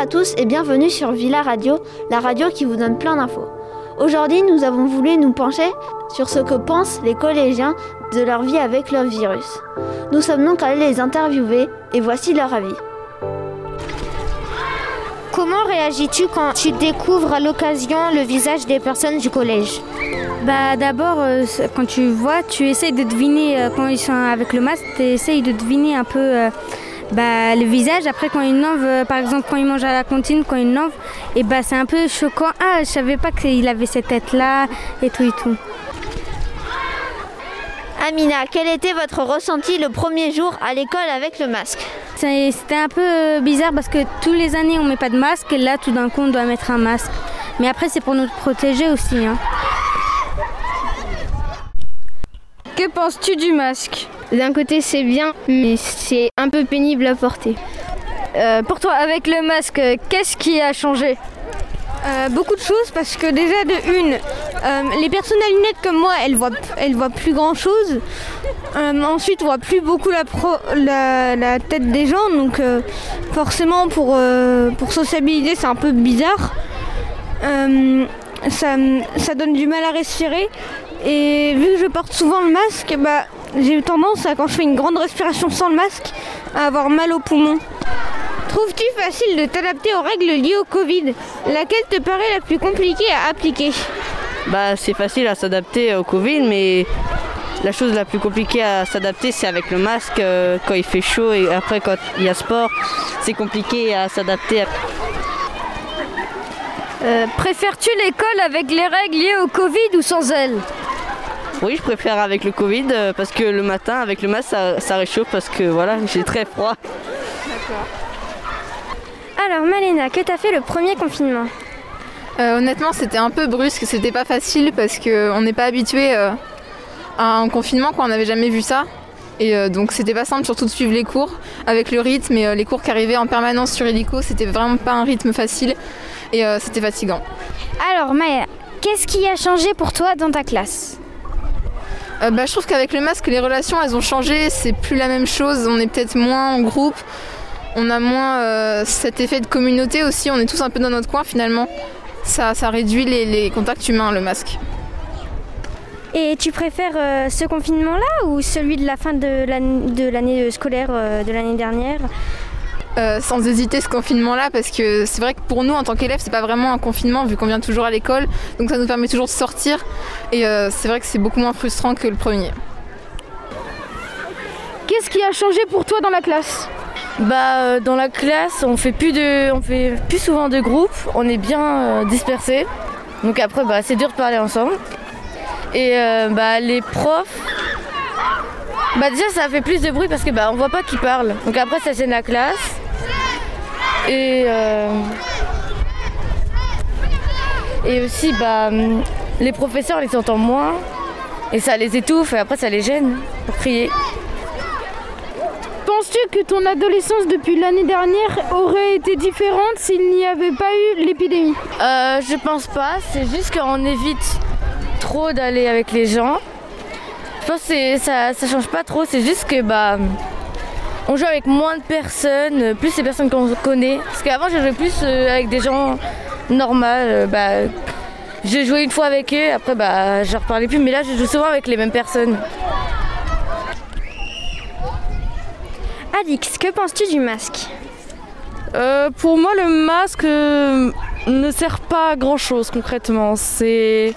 à tous et bienvenue sur Villa Radio, la radio qui vous donne plein d'infos. Aujourd'hui, nous avons voulu nous pencher sur ce que pensent les collégiens de leur vie avec le virus. Nous sommes donc allés les interviewer et voici leur avis. Comment réagis-tu quand tu découvres à l'occasion le visage des personnes du collège? Bah d'abord, euh, quand tu vois, tu essayes de deviner euh, quand ils sont avec le masque, tu essayes de deviner un peu euh, bah, le visage. Après, quand ils n'envent, par exemple, quand ils mangent à la cantine, quand ils n'envent, et bah c'est un peu choquant. Ah, je savais pas qu'il avait cette tête-là et tout et tout. Amina, quel était votre ressenti le premier jour à l'école avec le masque? C'était un peu bizarre parce que tous les années on met pas de masque et là tout d'un coup on doit mettre un masque. Mais après c'est pour nous protéger aussi. Hein. Que penses-tu du masque? D'un côté c'est bien, mais c'est un peu pénible à porter. Euh, pour toi, avec le masque, qu'est-ce qui a changé euh, beaucoup de choses parce que déjà de une, euh, les personnes à lunettes comme moi, elles voient, voient plus grand chose. Ensuite, on voit plus beaucoup la, la, tête des gens, donc forcément pour, pour sociabiliser, c'est un peu bizarre. Ça, ça, donne du mal à respirer. Et vu que je porte souvent le masque, bah, j'ai eu tendance à quand je fais une grande respiration sans le masque, à avoir mal aux poumons. Trouves-tu facile de t'adapter aux règles liées au Covid? Laquelle te paraît la plus compliquée à appliquer? Bah c'est facile à s'adapter au Covid mais la chose la plus compliquée à s'adapter c'est avec le masque euh, quand il fait chaud et après quand il y a sport c'est compliqué à s'adapter. Euh, préfères-tu l'école avec les règles liées au Covid ou sans elles? Oui, je préfère avec le Covid euh, parce que le matin, avec le masque, ça, ça réchauffe parce que voilà, j'ai très froid. D'accord. Alors Malena, que t'as fait le premier confinement? Euh, Honnêtement, c'était un peu brusque, c'était pas facile parce qu'on n'est pas habitué euh, à un confinement, quoi. on n'avait jamais vu ça. Et euh, donc c'était pas simple surtout de suivre les cours avec le rythme et les cours qui arrivaient en permanence sur Helico, c'était vraiment pas un rythme facile et c'était fatigant. Alors Maya, qu'est-ce qui a changé pour toi dans ta classe? Bah, je trouve qu'avec le masque, les relations elles ont changé, c'est plus la même chose, on est peut-être moins en groupe, on a moins euh, cet effet de communauté aussi, on est tous un peu dans notre coin finalement. Ça, ça réduit les, contacts humains, le masque. Et tu préfères euh, ce confinement-là ou celui de la fin de l'année scolaire euh, de l'année dernière? Sans hésiter ce confinement-là parce que c'est vrai que pour nous en tant qu'élèves c'est pas vraiment un confinement vu qu'on vient toujours à l'école donc ça nous permet toujours de sortir et c'est vrai que c'est beaucoup moins frustrant que le premier. Qu'est-ce qui a changé pour toi dans la classe? Bah, euh, dans la classe, on fait plus de, on fait plus souvent de groupes, on est bien euh, dispersés. Donc après, bah, c'est dur de parler ensemble. Et euh, bah, les profs, bah déjà ça fait plus de bruit parce que bah on voit pas qui parle. Donc après ça gêne la classe. Et et aussi bah les professeurs les entendent moins et ça les étouffe et après ça les gêne pour crier. Penses-tu que ton adolescence depuis l'année dernière aurait été différente s'il n'y avait pas eu l'épidémie? Euh, Je pense pas, c'est juste qu'on évite trop d'aller avec les gens. Je pense que ça, ça change pas trop, c'est juste que bah on joue avec moins de personnes, plus ces personnes qu'on connaît. Parce qu'avant je jouais plus euh, avec des gens normaux. Euh, bah, j'ai joué une fois avec eux, après bah je reparlais plus, mais là je joue souvent avec les mêmes personnes. Alix, que penses-tu du masque? Euh, Pour moi, le masque euh, ne sert pas à grand-chose concrètement. C'est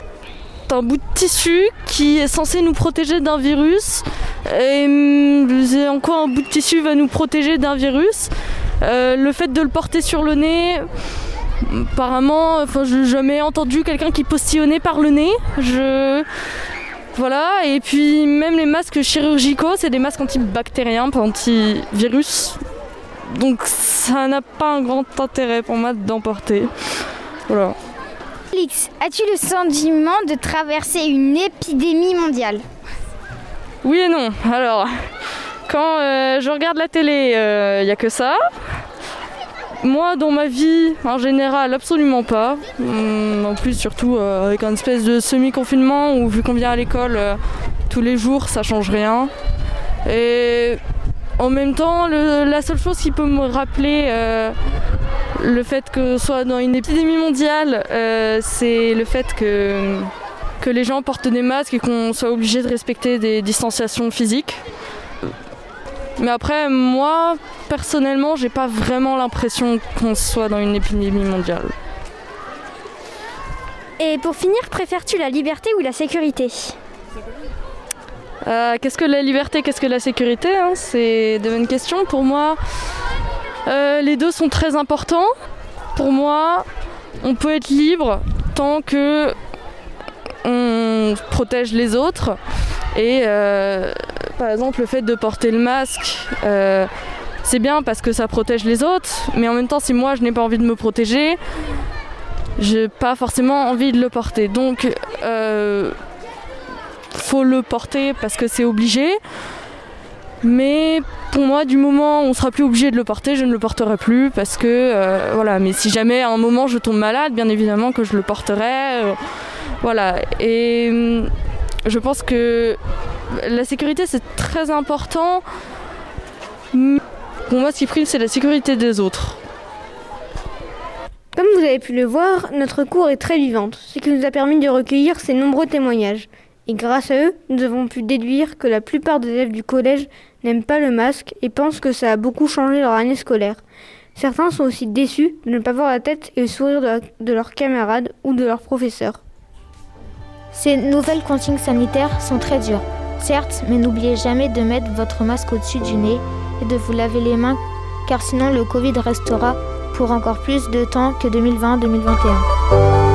un bout de tissu qui est censé nous protéger d'un virus. Et hum, encore un bout de tissu va nous protéger d'un virus? Euh, le fait de le porter sur le nez, apparemment, enfin, je n'ai jamais entendu quelqu'un qui postillonnait par le nez. Je voilà, et puis même les masques chirurgicaux, c'est des masques antibactériens, pas antivirus. Donc ça n'a pas un grand intérêt pour moi d'emporter. Voilà. Félix, as-tu le sentiment de traverser une épidémie mondiale? Oui et non. Alors, quand euh, je regarde la télé, il euh, n'y a que ça. Moi, dans ma vie, en général, absolument pas. Hum, en plus, surtout euh, avec un espèce de semi-confinement où, vu qu'on vient à l'école tous les jours, ça change rien. Et en même temps, la seule chose qui peut me rappeler le fait que soit dans une épidémie mondiale, c'est le fait que, que les gens portent des masques et qu'on soit obligé de respecter des distanciations physiques. Mais après, moi, personnellement, j'ai pas vraiment l'impression qu'on soit dans une épidémie mondiale. Et pour finir, préfères-tu la liberté ou la sécurité? Euh, Qu'est-ce que la liberté, qu'est-ce que la sécurité hein? C'est de bonnes questions. Pour moi, euh, les deux sont très importants. Pour moi, on peut être libre tant que protège les autres. Et euh, par exemple, le fait de porter le masque, euh, c'est bien parce que ça protège les autres. Mais en même temps, si moi je n'ai pas envie de me protéger, j'ai pas forcément envie de le porter. Donc, faut le porter parce que c'est obligé. Mais pour moi, du moment où on sera plus obligé de le porter, je ne le porterai plus parce que euh, voilà. Mais si jamais à un moment je tombe malade, bien évidemment que je le porterai. Voilà. Et hum, je pense que la sécurité c'est très important. Pour moi, ce qui prime, c'est la sécurité des autres. Comme vous avez pu le voir, notre cours est très vivante, ce qui nous a permis de recueillir ces nombreux témoignages. Et grâce à eux, nous avons pu déduire que la plupart des élèves du collège n'aiment pas le masque et pensent que ça a beaucoup changé leur année scolaire. Certains sont aussi déçus de ne pas voir la tête et le sourire de, leurs camarades ou de leurs professeurs. Ces nouvelles consignes sanitaires sont très dures, certes, mais n'oubliez jamais de mettre votre masque au-dessus du nez et de vous laver les mains, car sinon le Covid restera pour encore plus de temps que 2020-2021.